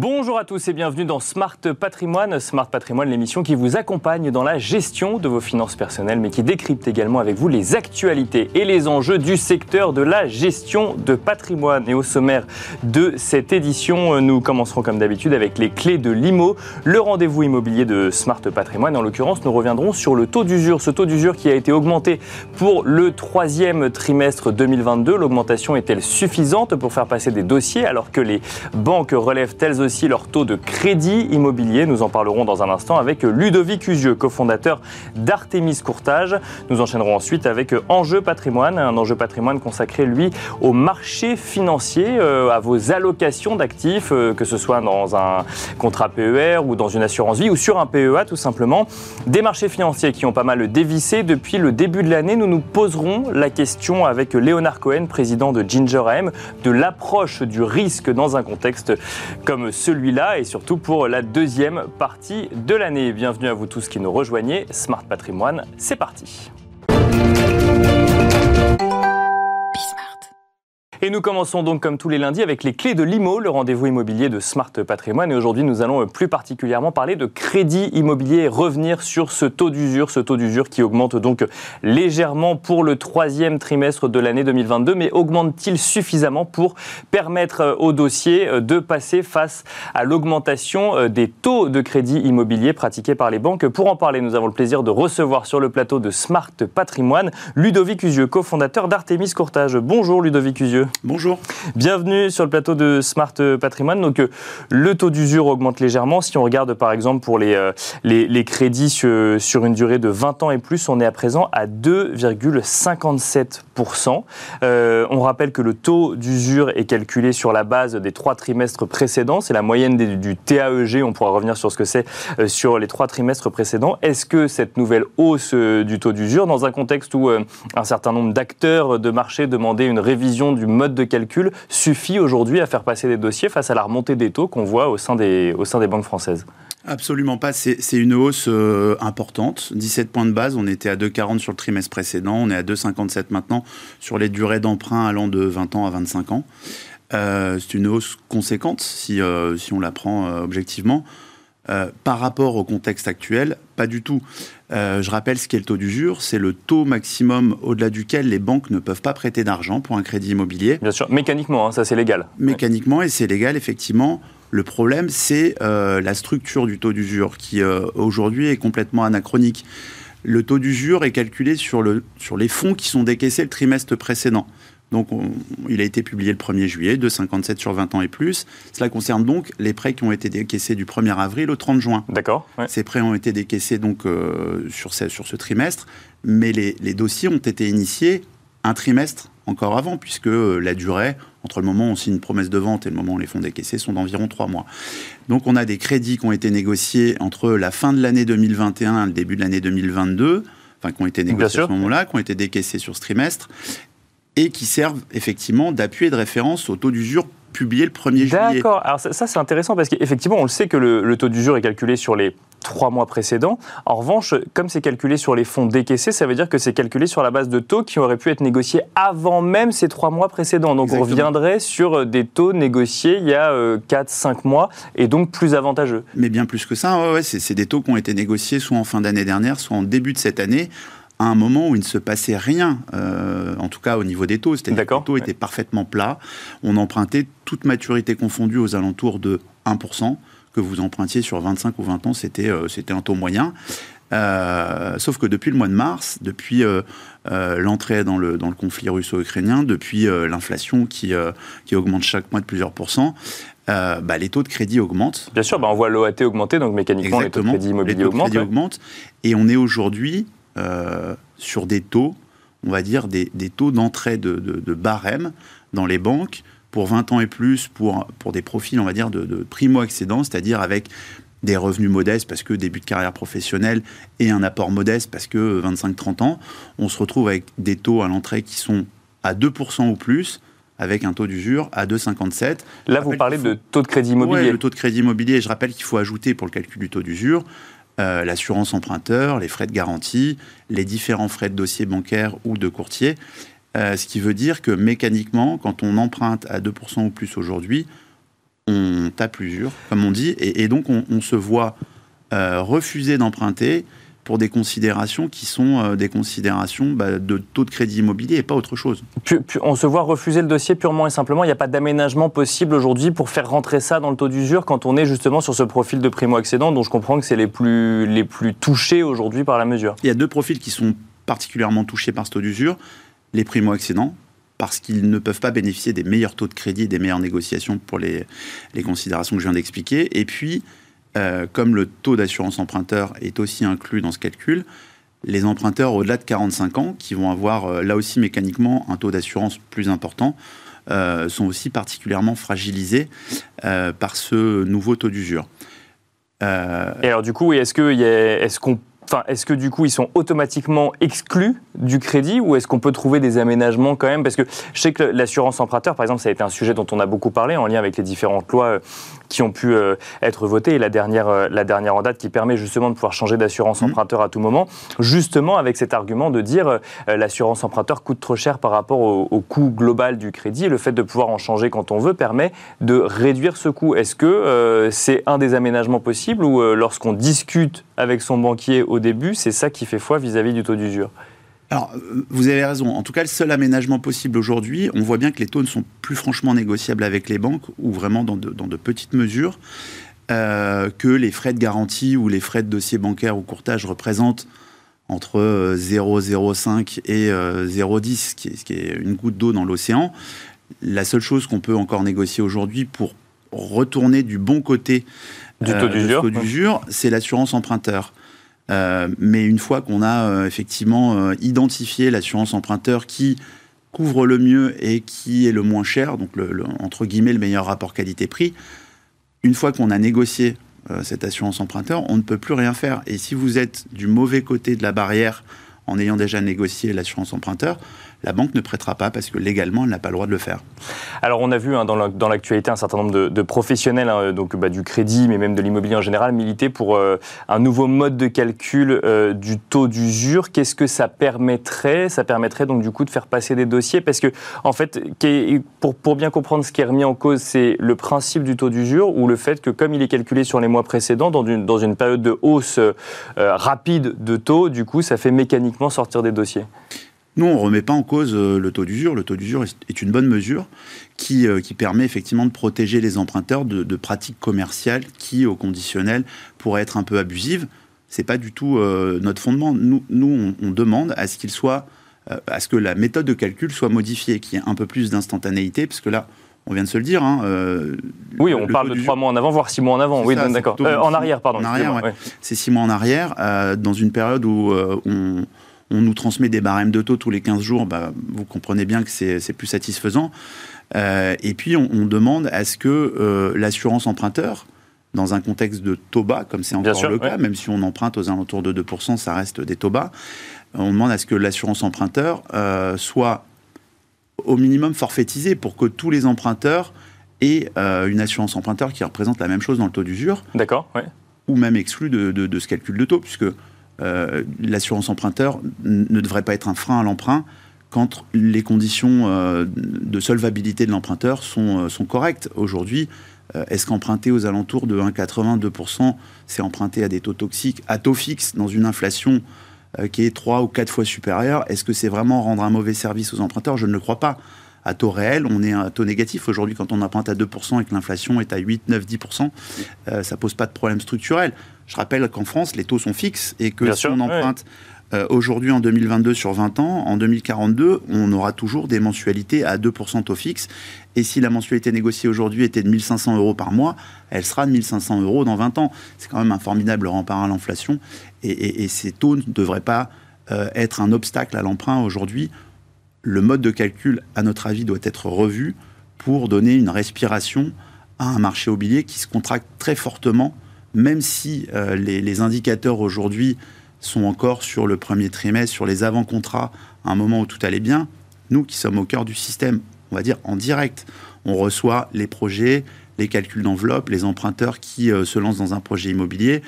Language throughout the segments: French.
Bonjour à tous et bienvenue dans Smart Patrimoine. Smart Patrimoine, l'émission qui vous accompagne dans la gestion de vos finances personnelles, mais qui décrypte également avec vous les actualités et les enjeux du secteur de la gestion de patrimoine. Et au sommaire de cette édition, nous commencerons comme d'habitude avec les clés de l'IMO, le rendez-vous immobilier de Smart Patrimoine. En l'occurrence, nous reviendrons sur le taux d'usure. Ce taux d'usure qui a été augmenté pour le troisième trimestre 2022. L'augmentation est-elle suffisante pour faire passer des dossiers alors que les banques relèvent elles aussi leur taux de crédit immobilier. Nous en parlerons dans un instant avec Ludovic Usieux, cofondateur d'Artemis Courtage. Nous enchaînerons ensuite avec Enjeu Patrimoine, un enjeu patrimoine consacré, lui, au marché financier, euh, à vos allocations d'actifs, euh, que ce soit dans un contrat PER ou dans une assurance vie ou sur un PEA tout simplement. Des marchés financiers qui ont pas mal dévissé depuis le début de l'année. Nous nous poserons la question avec Léonard Cohen, président de Ginger AM, de l'approche du risque dans un contexte comme celui-là et surtout pour la deuxième partie de l'année. Bienvenue à vous tous qui nous rejoignez. Smart Patrimoine, c'est parti. Et nous commençons donc comme tous les lundis avec les clés de l'IMO, le rendez-vous immobilier de Smart Patrimoine. Et aujourd'hui, nous allons plus particulièrement parler de crédit immobilier et revenir sur ce taux d'usure, ce taux d'usure qui augmente donc légèrement pour le troisième trimestre de l'année 2022, mais augmente-t-il suffisamment pour permettre aux dossiers de passer face à l'augmentation des taux de crédit immobilier pratiqués par les banques? Pour en parler, nous avons le plaisir de recevoir sur le plateau de Smart Patrimoine Ludovic Usieux, cofondateur d'Artemis Courtage. Bonjour Ludovic Usieux. Bonjour. Bienvenue sur le plateau de Smart Patrimoine. Donc, euh, le taux d'usure augmente légèrement. Si on regarde par exemple pour les, euh, crédits sur, une durée de 20 ans et plus, on est à présent à 2,57%. Euh, on rappelle que le taux d'usure est calculé sur la base des trois trimestres précédents. C'est la moyenne du TAEG. On pourra revenir sur ce que c'est sur les trois trimestres précédents. Est-ce que cette nouvelle hausse du taux d'usure, dans un contexte où un certain nombre d'acteurs de marché demandaient une révision du mode de calcul suffit aujourd'hui à faire passer des dossiers face à la remontée des taux qu'on voit au sein des, au sein des banques françaises Absolument pas. C'est une hausse euh, importante. 17 points de base. On était à 2,40 sur le trimestre précédent. On est à 2,57 maintenant sur les durées d'emprunt allant de 20 ans à 25 ans. Euh, c'est une hausse conséquente si, euh, si on la prend objectivement. Euh, par rapport au contexte actuel, pas du tout. Euh, je rappelle ce qu'est le taux d'usure, c'est le taux maximum au-delà duquel les banques ne peuvent pas prêter d'argent pour un crédit immobilier. Bien sûr, mécaniquement, hein, ça c'est légal. Mécaniquement, et c'est légal, effectivement. Le problème, c'est euh, la structure du taux d'usure qui aujourd'hui est complètement anachronique. Le taux d'usure est calculé sur, le, sur les fonds qui sont décaissés le trimestre précédent. Donc, il a été publié le 1er juillet, de 57 sur 20 ans et plus. Cela concerne donc les prêts qui ont été décaissés du 1er avril au 30 juin. D'accord. Ces prêts ont été décaissés donc euh, sur, ce, sur ce trimestre, mais les, dossiers ont été initiés un trimestre encore avant, puisque euh, la durée entre le moment où on signe une promesse de vente et le moment où les fonds décaissés sont d'environ trois mois. Donc, on a des crédits qui ont été négociés entre la fin de l'année 2021 et le début de l'année 2022 enfin qui ont été négociés à ce moment-là, qui ont été décaissés sur ce trimestre, et qui servent effectivement d'appui et de référence au taux d'usure publié le 1er juillet. D'accord. Alors ça, c'est intéressant parce qu'effectivement, on le sait que le, taux d'usure est calculé sur les trois mois précédents. En revanche, comme c'est calculé sur les fonds décaissés, ça veut dire que c'est calculé sur la base de taux qui auraient pu être négociés avant même ces trois mois précédents. Donc on reviendrait sur des taux négociés il y a 4-5 euh, mois et donc plus avantageux. Mais bien plus que ça, ouais, c'est des taux qui ont été négociés soit en fin d'année dernière, soit en début de cette année à un moment où il ne se passait rien, euh, en tout cas au niveau des taux. C'est-à-dire que les taux étaient parfaitement plats. On empruntait toute maturité confondue aux alentours de 1%. Que vous empruntiez sur 25 ou 20 ans, c'était euh, un taux moyen. Euh, sauf que depuis le mois de mars, depuis l'entrée dans le, dans le conflit russo-ukrainien, depuis l'inflation qui, qui augmente chaque mois de plusieurs pourcents, bah, les taux de crédit augmentent. Bien sûr, bah, on voit l'OAT augmenter, donc mécaniquement les taux de crédit immobilier augmentent. Et on est aujourd'hui euh, sur des taux, on va dire des, taux d'entrée de, de, barème dans les banques pour 20 ans et plus, pour, pour des profils, on va dire, de, primo-accédants, c'est-à-dire avec des revenus modestes parce que début de carrière professionnelle et un apport modeste parce que 25-30 ans, on se retrouve avec des taux à l'entrée qui sont à 2% ou plus, avec un taux d'usure à 2,57. Là, vous parlez de taux de crédit immobilier. Oui, le taux de crédit immobilier. Je rappelle qu'il faut ajouter pour le calcul du taux d'usure euh, l'assurance emprunteur, les frais de garantie, les différents frais de dossier bancaire ou de courtier. Euh, ce qui veut dire que mécaniquement, quand on emprunte à 2% ou plus aujourd'hui, on tape l'usure, comme on dit, et, donc on, se voit euh, refuser d'emprunter pour des considérations qui sont euh, des considérations bah, de taux de crédit immobilier et pas autre chose. on se voit refuser le dossier purement et simplement. Il n'y a pas d'aménagement possible aujourd'hui pour faire rentrer ça dans le taux d'usure quand on est justement sur ce profil de primo-accédant dont je comprends que c'est les plus, les plus touchés aujourd'hui par la mesure. Il y a deux profils qui sont particulièrement touchés par ce taux d'usure. Les primo-accédants, parce qu'ils ne peuvent pas bénéficier des meilleurs taux de crédit et des meilleures négociations pour les, les considérations que je viens d'expliquer. Et puis, euh, comme le taux d'assurance emprunteur est aussi inclus dans ce calcul, les emprunteurs au-delà de 45 ans, qui vont avoir euh, là aussi mécaniquement un taux d'assurance plus important, euh, sont aussi particulièrement fragilisés par ce nouveau taux d'usure. Et alors du coup, est-ce qu'on est qu'on Enfin, est-ce que du coup ils sont automatiquement exclus du crédit ou est-ce qu'on peut trouver des aménagements quand même? Parce que je sais que l'assurance emprunteur, par exemple, ça a été un sujet dont on a beaucoup parlé en lien avec les différentes lois qui ont pu euh, être votées et la dernière, euh, la dernière en date qui permet justement de pouvoir changer d'assurance mmh. emprunteur à tout moment, justement avec cet argument de dire l'assurance emprunteur coûte trop cher par rapport au, coût global du crédit et le fait de pouvoir en changer quand on veut permet de réduire ce coût. Est-ce que c'est un des aménagements possibles ou lorsqu'on discute avec son banquier au début, c'est ça qui fait foi vis-à-vis du taux d'usure? Alors, euh, vous avez raison. En tout cas, le seul aménagement possible aujourd'hui, on voit bien que les taux ne sont plus franchement négociables avec les banques ou vraiment dans de, petites mesures, euh, que les frais de garantie ou les frais de dossier bancaire ou courtage représentent entre 0,05 euh, et 0,10, qui, qui est une goutte d'eau dans l'océan. La seule chose qu'on peut encore négocier aujourd'hui pour retourner du bon côté du taux euh, d'usure, c'est l'assurance emprunteur. Euh, mais une fois qu'on a euh, effectivement identifié l'assurance emprunteur qui couvre le mieux et qui est le moins cher, donc le, entre guillemets le meilleur rapport qualité-prix, une fois qu'on a négocié cette assurance emprunteur, on ne peut plus rien faire. Et si vous êtes du mauvais côté de la barrière en ayant déjà négocié l'assurance emprunteur, la banque ne prêtera pas parce que légalement, elle n'a pas le droit de le faire. Alors, on a vu hein, dans l'actualité un certain nombre de, professionnels hein, donc, bah, du crédit, mais même de l'immobilier en général, militer pour euh, un nouveau mode de calcul euh, du taux d'usure. Qu'est-ce que ça permettrait? Ça permettrait donc du coup de faire passer des dossiers? Parce que, en fait, pour, bien comprendre ce qui est remis en cause, c'est le principe du taux d'usure ou le fait que, comme il est calculé sur les mois précédents, dans une, dans une période de hausse euh, rapide de taux, du coup, ça fait mécaniquement sortir des dossiers? Nous, on ne remet pas en cause euh, le taux d'usure. Le taux d'usure est une bonne mesure qui, euh, qui, permet effectivement de protéger les emprunteurs de, pratiques commerciales qui, au conditionnel, pourraient être un peu abusives. Ce n'est pas du tout euh, notre fondement. Nous, nous on, demande à ce qu'il soit, à ce que la méthode de calcul soit modifiée, qu'il y ait un peu plus d'instantanéité, parce que là, on vient de se le dire. Hein, oui, on parle de trois mois en avant, voire six mois en avant. Oui, d'accord. en arrière, pardon. En arrière, C'est six mois en arrière, dans une période où on, on nous transmet des barèmes de taux tous les 15 jours, bah, vous comprenez bien que c'est plus satisfaisant. Euh, et puis, on, demande à ce que euh, l'assurance emprunteur, dans un contexte de taux bas, comme c'est encore le cas, même si on emprunte aux alentours de 2%, ça reste des taux bas, on demande à ce que l'assurance emprunteur euh, soit au minimum forfaitisée pour que tous les emprunteurs aient une assurance emprunteur qui représente la même chose dans le taux d'usure. D'accord, Ou même exclu de, de, ce calcul de taux, puisque euh, l'assurance emprunteur ne devrait pas être un frein à l'emprunt quand les conditions euh, de solvabilité de l'emprunteur sont, euh, correctes. Aujourd'hui, est-ce qu'emprunter aux alentours de 1,80, 2%, c'est emprunter à des taux toxiques, à taux fixe, dans une inflation qui est 3 ou 4 fois supérieure? Est-ce que c'est vraiment rendre un mauvais service aux emprunteurs? Je ne le crois pas. À taux réel, on est à taux négatif. Aujourd'hui, quand on emprunte à 2% et que l'inflation est à 8, 9, 10%, ça pose pas de problème structurel. Je rappelle qu'en France, les taux sont fixes et que si on emprunte euh, aujourd'hui en 2022 sur 20 ans, en 2042, on aura toujours des mensualités à 2% taux fixe. Et si la mensualité négociée aujourd'hui était de 1500 euros par mois, elle sera de 1500 euros dans 20 ans. C'est quand même un formidable rempart à l'inflation. Et, ces taux ne devraient pas euh, être un obstacle à l'emprunt aujourd'hui. Le mode de calcul, à notre avis, doit être revu pour donner une respiration à un marché immobilier qui se contracte très fortement même si euh, les, indicateurs aujourd'hui sont encore sur le premier trimestre, sur les avant-contrats, à un moment où tout allait bien, nous qui sommes au cœur du système, on va dire en direct, on reçoit les projets, les calculs d'enveloppe, les emprunteurs qui euh, se lancent dans un projet immobilier.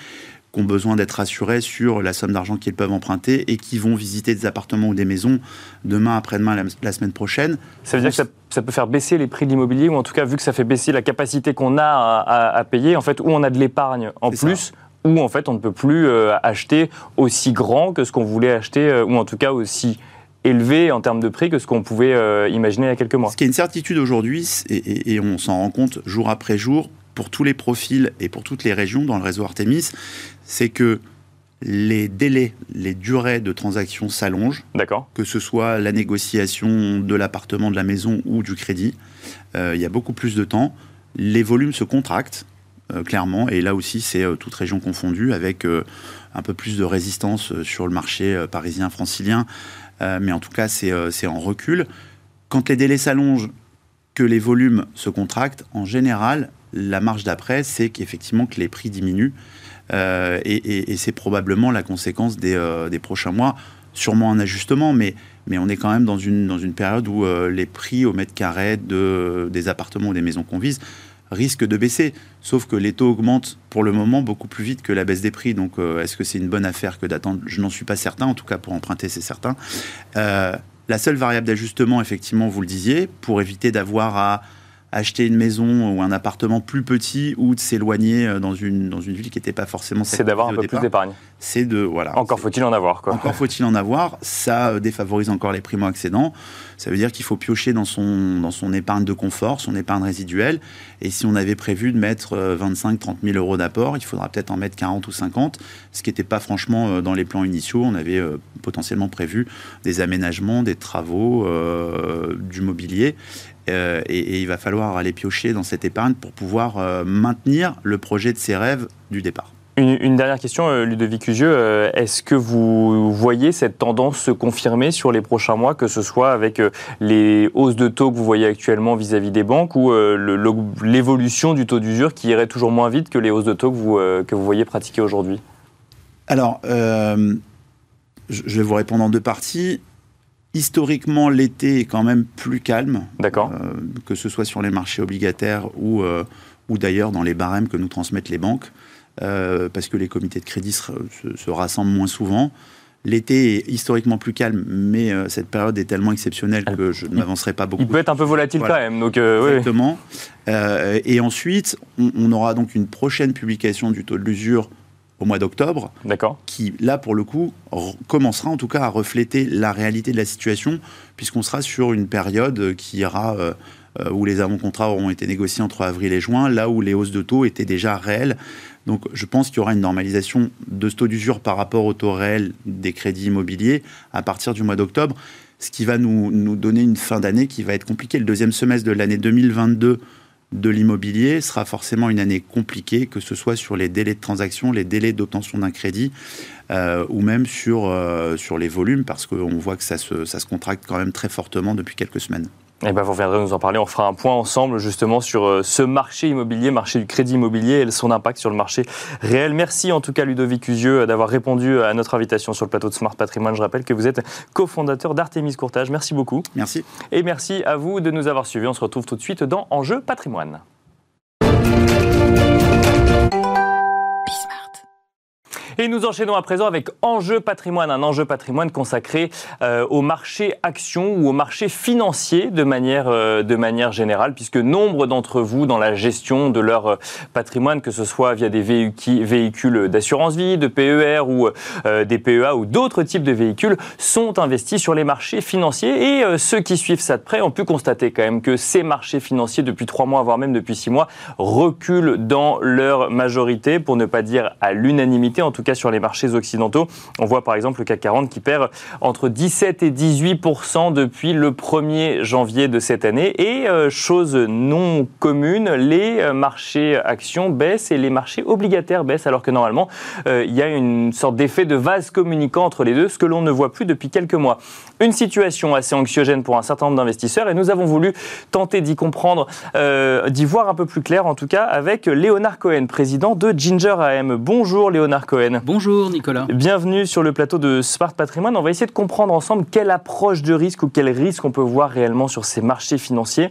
Qui ont besoin d'être assurés sur la somme d'argent qu'ils peuvent emprunter et qui vont visiter des appartements ou des maisons demain, après-demain, la, semaine prochaine. Ça veut dire que ça, peut faire baisser les prix de l'immobilier, ou en tout cas, vu que ça fait baisser la capacité qu'on a à, payer, en fait, où on a de l'épargne en plus, ou en fait, on ne peut plus euh, acheter aussi grand que ce qu'on voulait acheter, euh, ou en tout cas aussi élevé en termes de prix que ce qu'on pouvait euh, imaginer il y a quelques mois. Ce qui est une certitude aujourd'hui, et, on s'en rend compte jour après jour, pour tous les profils et pour toutes les régions dans le réseau Artemis, c'est que les délais, les durées de transaction s'allongent. D'accord. Que ce soit la négociation de l'appartement, de la maison ou du crédit. Euh, il y a beaucoup plus de temps. Les volumes se contractent, euh, clairement. Et là aussi, c'est toute région confondue, avec un peu plus de résistance sur le marché parisien, francilien, euh, mais en tout cas, euh, c'est en recul. Quand les délais s'allongent, que les volumes se contractent, en général, la marge d'après, c'est qu'effectivement que les prix diminuent. Euh, et, c'est probablement la conséquence des, prochains mois. Sûrement un ajustement, mais, mais on est quand même dans une, dans une période où les prix au mètre carré de, des appartements ou des maisons qu'on vise risque de baisser. Sauf que les taux augmentent pour le moment beaucoup plus vite que la baisse des prix. Donc euh, est-ce que c'est une bonne affaire que d'attendre? Je n'en suis pas certain. En tout cas, pour emprunter, c'est certain. Euh, la seule variable d'ajustement, effectivement, vous le disiez, pour éviter d'avoir à acheter une maison ou un appartement plus petit ou de s'éloigner euh, dans une, dans une ville qui n'était pas forcément C'est d'avoir un peu plus d'épargne. C'est de voilà. Encore faut-il en avoir quoi. Encore faut-il en avoir. Ça euh, défavorise encore les primo-accédants. Ça veut dire qu'il faut piocher dans son, dans son épargne de confort, son épargne résiduelle. Et si on avait prévu de mettre 25, 30 000 euros d'apport, il faudra peut-être en mettre 40 ou 50, ce qui n'était pas franchement euh, dans les plans initiaux. On avait potentiellement prévu des aménagements, des travaux, du mobilier. Euh, et, il va falloir aller piocher dans cette épargne pour pouvoir euh, maintenir le projet de ses rêves du départ. Une, dernière question, euh, Ludovic Usieux. Est-ce que vous voyez cette tendance se confirmer sur les prochains mois, que ce soit avec les hausses de taux que vous voyez actuellement vis-à-vis des banques ou l'évolution du taux d'usure qui irait toujours moins vite que les hausses de taux que vous, que vous voyez pratiquer aujourd'hui? Alors, je vais vous répondre en deux parties. Historiquement, l'été est quand même plus calme. D'accord. Euh, que ce soit sur les marchés obligataires ou, euh, ou d'ailleurs dans les barèmes que nous transmettent les banques, euh, parce que les comités de crédit se, rassemblent moins souvent. L'été est historiquement plus calme, mais cette période est tellement exceptionnelle que je ne m'avancerai pas beaucoup. Il peut être un peu volatile quand même. Donc, Exactement. et ensuite, on, on, aura donc une prochaine publication du taux de l'usure au mois d'octobre, qui là pour le coup commencera en tout cas à refléter la réalité de la situation, puisqu'on sera sur une période qui ira euh, euh, où les avant-contrats auront été négociés entre avril et juin, là où les hausses de taux étaient déjà réelles. Donc je pense qu'il y aura une normalisation de ce taux d'usure par rapport au taux réel des crédits immobiliers à partir du mois d'octobre, ce qui va nous, donner une fin d'année qui va être compliquée. Le deuxième semestre de l'année 2022 de l'immobilier sera forcément une année compliquée, que ce soit sur les délais de transaction, les délais d'obtention d'un crédit, euh, ou même sur, euh, sur les volumes, parce qu'on voit que ça se contracte quand même très fortement depuis quelques semaines. Eh ben, vous reviendrez nous en parler. On fera un point ensemble justement sur euh, ce marché immobilier, marché du crédit immobilier et son impact sur le marché réel. Merci en tout cas Ludovic Usieux d'avoir répondu à notre invitation sur le plateau de Smart Patrimoine. Je rappelle que vous êtes cofondateur d'Artemis Courtage. Merci beaucoup. Merci. Et merci à vous de nous avoir suivis. On se retrouve tout de suite dans Enjeu Patrimoine. Et nous enchaînons à présent avec Enjeu patrimoine, un enjeu patrimoine consacré euh, au marché action ou au marché financier de manière, euh, de manière générale, puisque nombre d'entre vous, dans la gestion de leur euh, patrimoine, que ce soit via des véhicules d'assurance vie, de PER ou des PEA ou d'autres types de véhicules, sont investis sur les marchés financiers. Et ceux qui suivent ça de près ont pu constater quand même que ces marchés financiers, depuis trois mois, voire même depuis six mois, reculent dans leur majorité, pour ne pas dire à l'unanimité, en tout sur les marchés occidentaux. On voit par exemple le CAC 40 qui perd entre 17 et 18% depuis le 1er janvier de cette année. Et euh, chose non commune, les euh, marchés actions baissent et les marchés obligataires baissent, alors que normalement, euh, il y a une sorte d'effet de vase communicant entre les deux, ce que l'on ne voit plus depuis quelques mois. Une situation assez anxiogène pour un certain nombre d'investisseurs et nous avons voulu tenter d'y comprendre, d'y voir un peu plus clair en tout cas avec Léonard Cohen, président de Ginger AM. Bonjour Léonard Cohen. Bonjour Nicolas. Bienvenue sur le plateau de Smart Patrimoine. On va essayer de comprendre ensemble quelle approche de risque ou quel risque on peut voir réellement sur ces marchés financiers.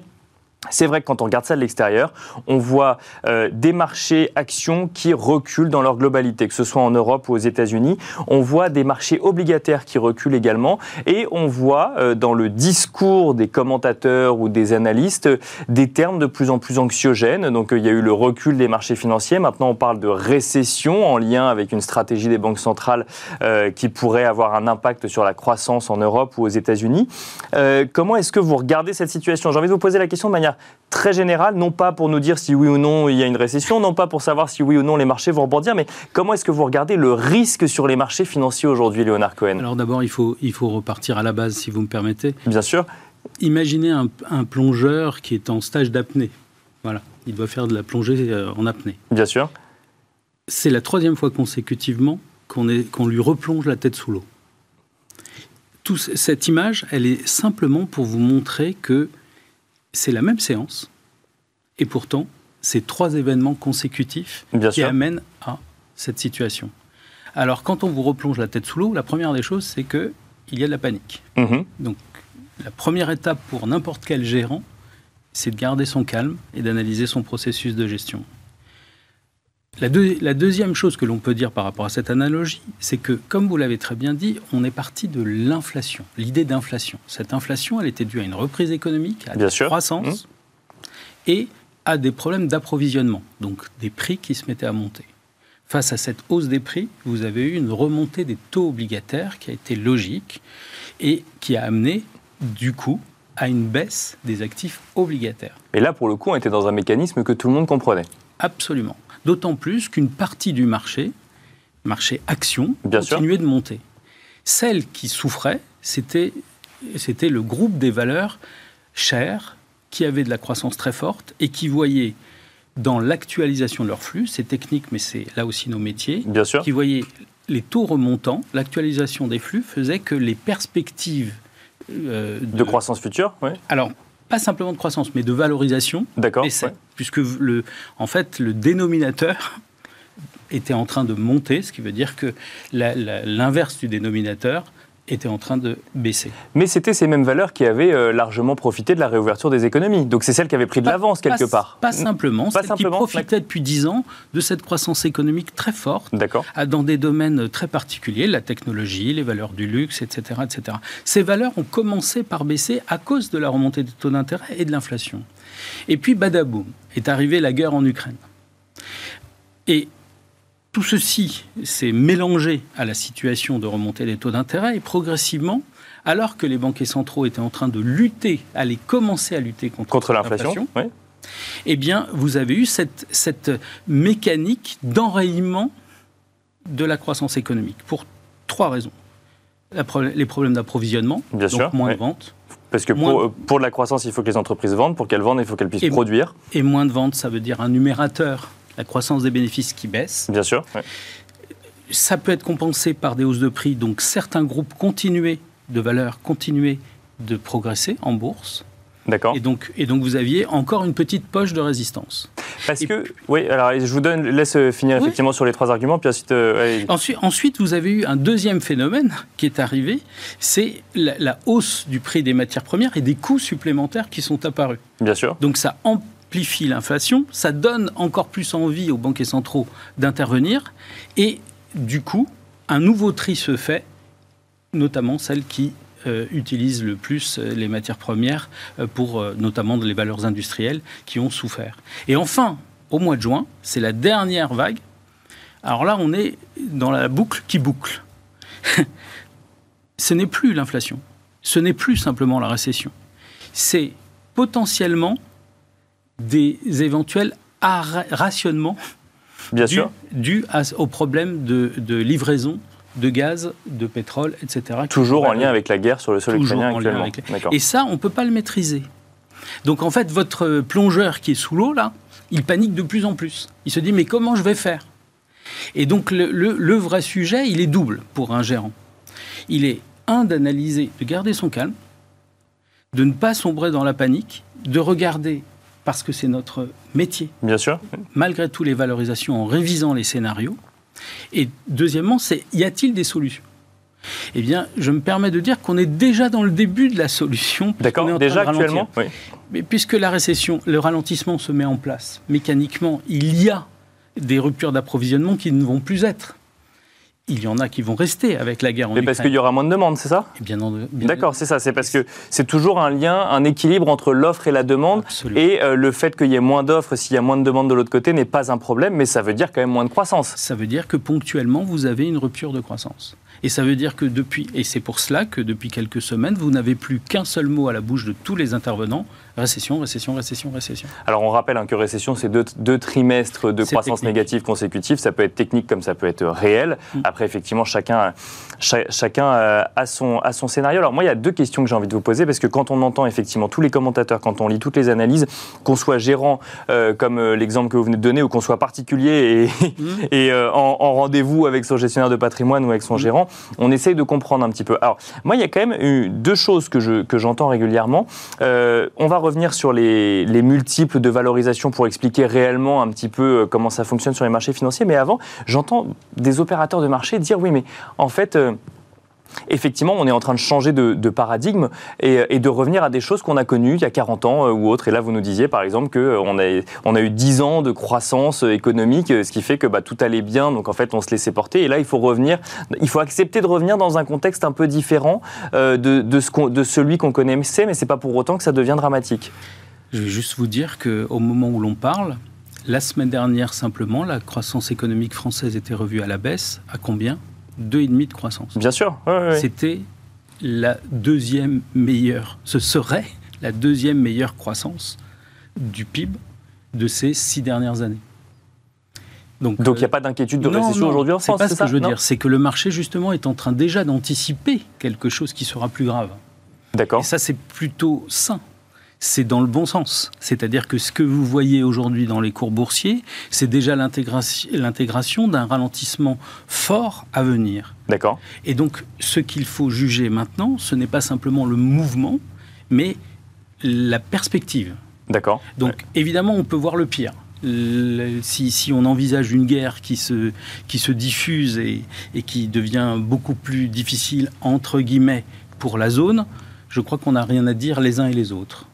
C'est vrai que quand on regarde ça de l'extérieur, on voit euh, des marchés actions qui reculent dans leur globalité, que ce soit en Europe ou aux États-Unis. On voit des marchés obligataires qui reculent également. Et on voit euh, dans le discours des commentateurs ou des analystes des termes de plus en plus anxiogènes. Donc il y a eu le recul des marchés financiers. Maintenant, on parle de récession en lien avec une stratégie des banques centrales euh, qui pourrait avoir un impact sur la croissance en Europe ou aux États-Unis. comment est-ce que vous regardez cette situation? J'ai envie de vous poser la question de manière très générale, non pas pour nous dire si oui ou non il y a une récession, non pas pour savoir si oui ou non les marchés vont rebondir, mais comment est-ce que vous regardez le risque sur les marchés financiers aujourd'hui, Léonard Cohen? Alors d'abord, il faut, il faut repartir à la base, si vous me permettez. Bien sûr. Imaginez un, plongeur qui est en stage d'apnée. Voilà, il doit faire de la plongée euh, en apnée. Bien sûr. C'est la troisième fois consécutivement qu'on lui replonge la tête sous l'eau. Cette image, elle est simplement pour vous montrer que c'est la même séance, et pourtant, c'est trois événements consécutifs qui amènent à cette situation. Alors, quand on vous replonge la tête sous l'eau, la première des choses, c'est qu'il y a de la panique. Mhm. Donc, la première étape pour n'importe quel gérant, c'est de garder son calme et d'analyser son processus de gestion. La, la deuxième chose que l'on peut dire par rapport à cette analogie, c'est que, comme vous l'avez très bien dit, on est parti de l'inflation, l'idée d'inflation. Cette inflation, elle était due à une reprise économique, à la croissance mmh. et à des problèmes d'approvisionnement, donc des prix qui se mettaient à monter. Face à cette hausse des prix, vous avez eu une remontée des taux obligataires qui a été logique et qui a amené, du coup, à une baisse des actifs obligataires. Et là, pour le coup, on était dans un mécanisme que tout le monde comprenait. Absolument. D'autant plus qu'une partie du marché, marché action, continuait de monter. Celle qui souffrait, c'était, le groupe des valeurs chères qui avaient de la croissance très forte et qui voyaient dans l'actualisation de leur flux, c'est technique, mais c'est là aussi nos métiers, Bien sûr. qui voyaient les taux remontants, l'actualisation des flux faisait que les perspectives euh, de, croissance future, oui. Alors, pas simplement de croissance, mais de valorisation. D'accord. Puisque, le, en fait, le dénominateur était en train de monter, ce qui veut dire que l'inverse du dénominateur était en train de baisser. Mais c'était ces mêmes valeurs qui avaient euh, largement profité de la réouverture des économies. Donc c'est celles qui avaient pris de l'avance quelque part. Pas simplement, pas simplement, qui profitaient depuis 10 ans de cette croissance économique très forte dans des domaines très particuliers, la technologie, les valeurs du luxe, etc., etc. Ces valeurs ont commencé par baisser à cause de la remontée des taux d'intérêt et de l'inflation. Et puis, badaboum, est arrivée la guerre en Ukraine. Et tout ceci s'est mélangé à la situation de remontée des taux d'intérêt et progressivement, alors que les banquiers centraux étaient en train de lutter, allaient commencer à lutter contre, l'inflation, eh bien, vous avez eu cette, cette mécanique d'enrayement de la croissance économique pour trois raisons. les problèmes d'approvisionnement, donc moins de ventes. Parce que pour, pour, la croissance, il faut que les entreprises vendent. Pour qu'elles vendent, il faut qu'elles puissent produire. Et moins de ventes, ça veut dire un numérateur la croissance des bénéfices qui baisse. Bien sûr. Ça peut être compensé par des hausses de prix, donc certains groupes continuaient de valeur, continuaient de progresser en bourse. D'accord. Et donc, et donc vous aviez encore une petite poche de résistance. Parce que, oui, alors je vous donne, laisse finir effectivement sur les trois arguments, puis ensuite, euh, ensuite, ensuite. vous avez eu un deuxième phénomène qui est arrivé, c'est la, la, hausse du prix des matières premières et des coûts supplémentaires qui sont apparus. Bien sûr. Donc ça amplifie l'inflation, ça donne encore plus envie aux banquiers centraux d'intervenir, et du coup, un nouveau tri se fait, notamment celles qui euh, utilisent le plus euh, les matières premières euh, pour notamment les valeurs industrielles qui ont souffert. Et enfin, au mois de juin, c'est la dernière vague. Alors là, on est dans la boucle qui boucle. ce n'est plus l'inflation, ce n'est plus simplement la récession, c'est potentiellement des éventuels rationnements sûr. dus au problème de, livraison de gaz, de pétrole, etc. Toujours en lien avec la guerre sur le sol ukrainien actuellement. Et ça, on ne peut pas le maîtriser. Donc en fait, votre plongeur qui est sous l'eau, là, il panique de plus en plus. Il se dit, mais comment je vais faire? Et donc le, le vrai sujet, il est double pour un gérant. Il est, un, d'analyser, de garder son calme, de ne pas sombrer dans la panique, de regarder parce que c'est notre métier. Bien sûr. Malgré tout, les valorisations en révisant les scénarios. Et deuxièmement, c'est y a-t-il des solutions? Eh bien, je me permets de dire qu'on est déjà dans le début de la solution. D'accord, déjà actuellement? Oui. Mais puisque la récession, le ralentissement se met en place mécaniquement, il y a des ruptures d'approvisionnement qui ne vont plus être il y en a qui vont rester avec la guerre en Mais parce qu'il y aura moins de demandes, c'est ça? Bien, D'accord, c'est ça. C'est parce que c'est toujours un lien, un équilibre entre l'offre et la demande. Et euh, le fait qu'il y ait moins d'offres, s'il y a moins de demandes de l'autre côté, n'est pas un problème, mais ça veut dire quand même moins de croissance. Ça veut dire que ponctuellement, vous avez une rupture de croissance. Et ça veut dire que depuis, et c'est pour cela que depuis quelques semaines, vous n'avez plus qu'un seul mot à la bouche de tous les intervenants, récession, récession, récession, récession. Alors on rappelle hein, que récession, c'est deux, trimestres de croissance négative consécutive. Ça peut être technique comme ça peut être réel. Mm. Après, effectivement, chacun, chacun euh, a, son, a son scénario. Alors moi, il y a deux questions que j'ai envie de vous poser, parce que quand on entend effectivement tous les commentateurs, quand on lit toutes les analyses, qu'on soit gérant, euh, comme euh, l'exemple que vous venez de donner, ou qu'on soit particulier et, mm. en, rendez-vous avec son gestionnaire de patrimoine ou avec son mm. gérant, on essaye de comprendre un petit peu. Alors moi, il y a quand même eu deux choses que, je, que j'entends régulièrement. on va revenir sur les, multiples de valorisation pour expliquer réellement un petit peu euh, comment ça fonctionne sur les marchés financiers. Mais avant, j'entends des opérateurs de marché dire oui, mais en fait, euh, effectivement, on est en train de changer de, paradigme et, de revenir à des choses qu'on a connues il y a 40 ans euh, ou autres. Et là, vous nous disiez, par exemple, qu'on a, on a eu 10 ans de croissance économique, ce qui fait que bah, tout allait bien, donc en fait, on se laissait porter. Et là, il faut revenir, il faut accepter de revenir dans un contexte un peu différent euh, de celui qu'on connaissait, mais c'est pas pour autant que ça devient dramatique. Je vais juste vous dire qu'au moment où l'on parle, la semaine dernière simplement, la croissance économique française était revue à la baisse. À combien? 2,5 de croissance. Bien sûr. C'était la deuxième meilleure, ce serait la deuxième meilleure croissance du PIB de ces six dernières années. Donc il n'y a pas d'inquiétude de récession aujourd'hui en France C'est pas ce que je veux dire. C'est que le marché, justement, est en train déjà d'anticiper quelque chose qui sera plus grave. D'accord. Et ça, c'est plutôt sain c'est dans le bon sens. C'est-à-dire que ce que vous voyez aujourd'hui dans les cours boursiers, c'est déjà l'intégration d'un ralentissement fort à venir. D'accord. Et donc, ce qu'il faut juger maintenant, ce n'est pas simplement le mouvement, mais la perspective. D'accord. Donc, évidemment, on peut voir le pire. si, on envisage une guerre qui se, qui se diffuse et, et qui devient beaucoup plus difficile, entre guillemets, pour la zone, je crois qu'on n'a rien à dire les uns et les autres.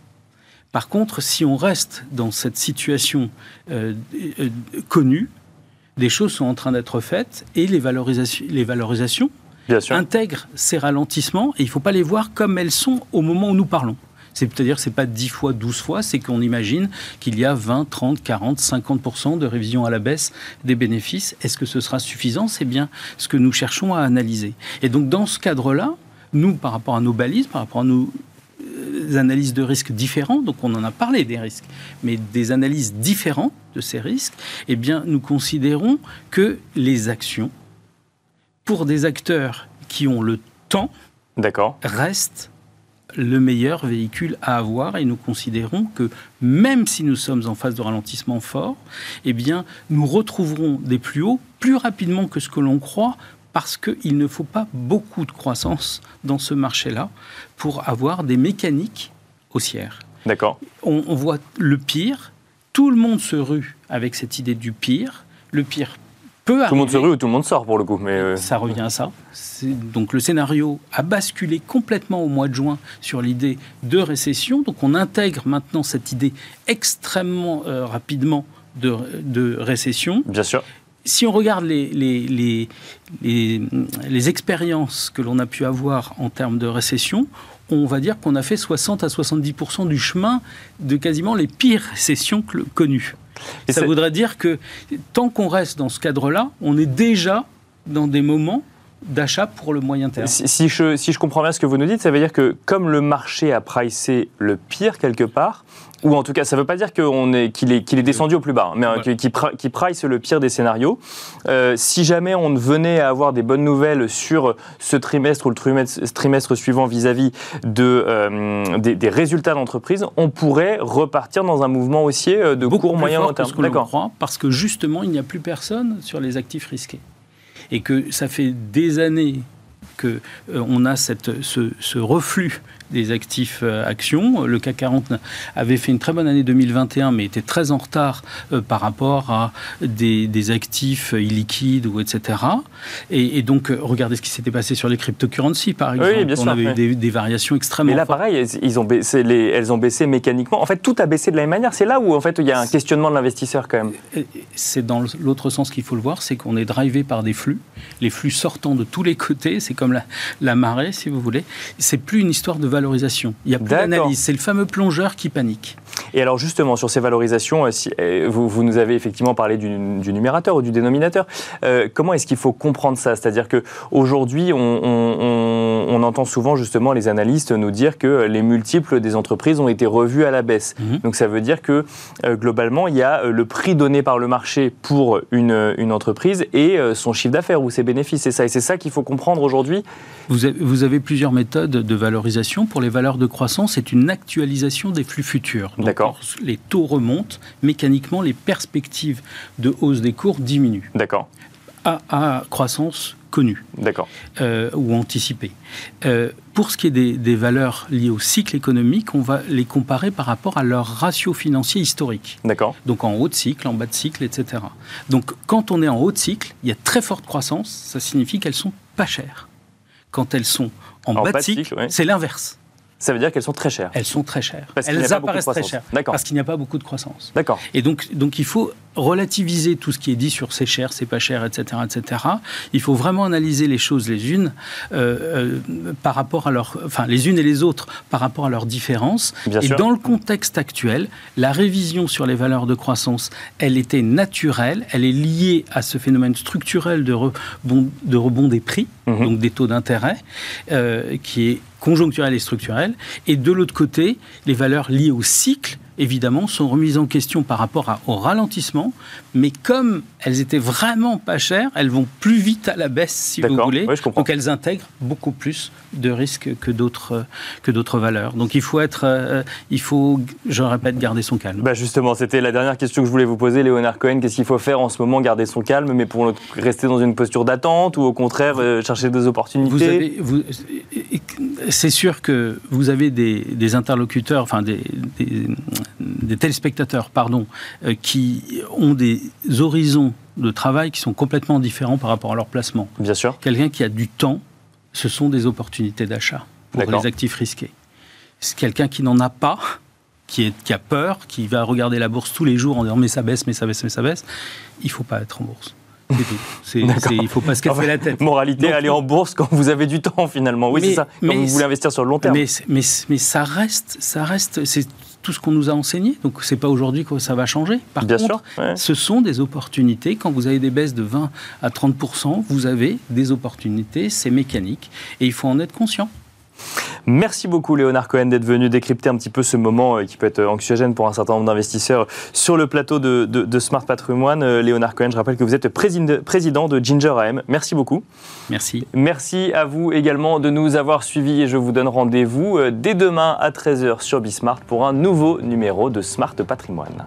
Par contre, si on reste dans cette situation euh, euh, connue, des choses sont en train d'être faites et les valorisations, les valorisations intègrent ces ralentissements et il ne faut pas les voir comme elles sont au moment où nous parlons. C'est-à-dire que ce n'est pas 10 fois, 12 fois, c'est qu'on imagine qu'il y a 20, 30, 40, 50% de révision à la baisse des bénéfices. Est-ce que ce sera suffisant? C'est bien ce que nous cherchons à analyser. Et donc dans ce cadre-là, nous, par rapport à nos balises, par rapport à nos analyses de risques différents, donc on en a parlé des risques, mais des analyses différentes de ces risques, eh bien, nous considérons que les actions, pour des acteurs qui ont le temps, restent le meilleur véhicule à avoir et nous considérons que même si nous sommes en phase de ralentissement fort, eh bien, nous retrouverons des plus hauts plus rapidement que ce que l'on croit parce qu'il ne faut pas beaucoup de croissance dans ce marché-là pour avoir des mécaniques haussières. D'accord. On, voit le pire, tout le monde se rue avec cette idée du pire. Le pire peut arriver. Tout le monde se rue ou tout le monde sort pour le coup. Mais euh, Ça revient à ça. Donc le scénario a basculé complètement au mois de juin sur l'idée de récession. Donc on intègre maintenant cette idée extrêmement euh, rapidement de, de, récession. Bien sûr si on regarde les, les, les, expériences que l'on a pu avoir en termes de récession, on va dire qu'on a fait 60 à 70% du chemin de quasiment les pires récessions connues. Et ça voudrait dire que tant qu'on reste dans ce cadre-là, on est déjà dans des moments d'achat pour le moyen terme. Si, je, si je comprends bien ce que vous nous dites, ça veut dire que comme le marché a pricé le pire quelque part, ou en tout cas, ça ne veut pas dire qu'il est, qu'il est, descendu au plus bas, mais qu'il qui price le pire des scénarios. Euh, si jamais on venait à avoir des bonnes nouvelles sur ce trimestre ou le trimestre, suivant vis-à-vis de, euh, des, résultats d'entreprise, on pourrait repartir dans un mouvement haussier euh, de court, moyen, long terme. Parce que justement, il n'y a plus personne sur les actifs risqués. Et que ça fait des années que on a ce reflux des actifs euh, actions. Le CAC 40 avait fait une très bonne année 2021, mais était très en retard euh, par rapport à des, actifs illiquides ou etc. Et, donc, euh, regardez ce qui s'était passé sur les cryptocurrencies, par exemple. Oui, bien On avait eu des, variations extrêmement. Mais là, pareil, ils ont baissé les, elles ont baissé mécaniquement. En fait, tout a baissé de la même manière. C'est là où, en fait, il y a un questionnement de l'investisseur quand même. C'est dans l'autre sens qu'il faut le voir, c'est qu'on est drivé par des flux, les flux sortant de tous les côtés. C'est comme la, la marée, si vous voulez. C'est plus une histoire de valorisation. Il y a plus d'analyse. C'est le fameux plongeur qui panique. Et alors justement, sur ces valorisations, euh, euh, vous, nous avez effectivement parlé du, numérateur ou du dénominateur. Euh, comment est-ce qu'il faut comprendre ça? C'est-à-dire qu'aujourd'hui, on, on, entend souvent justement les analystes nous dire que les multiples des entreprises ont été revus à la baisse. Mhm. Donc ça veut dire que globalement, il y a le prix donné par le marché pour une, une entreprise et son chiffre d'affaires ou ses bénéfices. C'est ça. Et c'est ça qu'il faut comprendre aujourd'hui. Vous avez, vous avez plusieurs méthodes de valorisation. Pour les valeurs de croissance, c'est une actualisation des flux futurs. D'accord. Les taux remontent, mécaniquement, les perspectives de hausse des cours diminuent. D'accord. À, croissance connue. D'accord. Euh, ou anticipée. Euh, pour ce qui est des, valeurs liées au cycle économique, on va les comparer par rapport à leur ratio financier historique. D'accord. Donc en haut de cycle, en bas de cycle, etc. Donc quand on est en haut de cycle, il y a très forte croissance, ça signifie qu'elles sont pas chères. Quand elles sont en, cycle c'est l'inverse. Ça veut dire qu'elles sont très chères. Elles sont très chères. Parce Elles apparaissent très chères. Parce qu'il n'y a pas beaucoup de croissance. D'accord. Et donc, donc il faut relativiser tout ce qui est dit sur c'est cher, c'est pas cher, etc., etc. Il faut vraiment analyser les choses les unes euh, euh, par rapport à leur, enfin les unes et les autres par rapport à leurs différences. et dans le contexte actuel, la révision sur les valeurs de croissance, elle était naturelle, elle est liée à ce phénomène structurel de rebond, de rebond des prix, mhm. donc des taux d'intérêt, euh, qui est conjoncturel et structurel. Et de l'autre côté, les valeurs liées au cycle évidemment, sont remises en question par rapport au ralentissement, mais comme elles étaient vraiment pas chères, elles vont plus vite à la baisse, si vous voulez. donc elles intègrent beaucoup plus de risques que d'autres que d'autres valeurs. Donc il faut être, euh, il faut, je répète, garder son calme. Bah justement, c'était la dernière question que je voulais vous poser, Léonard Cohen. Qu'est-ce qu'il faut faire en ce moment, garder son calme, mais pour rester dans une posture d'attente ou au contraire euh, chercher des opportunités? vous C'est sûr que vous avez des, des interlocuteurs, enfin des, des des téléspectateurs pardon, euh, qui ont des horizons de travail qui sont complètement différents par rapport à leur placement. Bien sûr. Quelqu'un qui a du temps, ce sont des opportunités d'achat pour les actifs risqués. C'est quelqu'un qui n'en a pas, qui, est, qui a peur, qui va regarder la bourse tous les jours en disant mais ça baisse, mais ça baisse, mais ça baisse. Il ne faut pas être en bourse. C'est il ne faut pas se casser la tête. Moralité, aller en bourse quand vous avez du temps finalement. Oui, c'est ça. Quand vous voulez investir sur le long terme. Mais, mais, mais ça reste, ça reste, c'est tout ce qu'on nous a enseigné. Donc c'est pas aujourd'hui que ça va changer. Par Bien contre, sûr, ce sont des opportunités. Quand vous avez des baisses de 20 à 30% vous avez des opportunités. C'est mécanique et il faut en être conscient. Merci beaucoup Léonard Cohen d'être venu décrypter un petit peu ce moment euh, qui peut être anxiogène pour un certain nombre d'investisseurs sur le plateau de, Smart Patrimoine. Euh, Léonard Cohen, je rappelle que vous êtes président de Ginger AM. Merci beaucoup. Merci. Merci à vous également de nous avoir suivis et je vous donne rendez-vous euh, dès demain à 13h sur Bismart pour un nouveau numéro de Smart Patrimoine.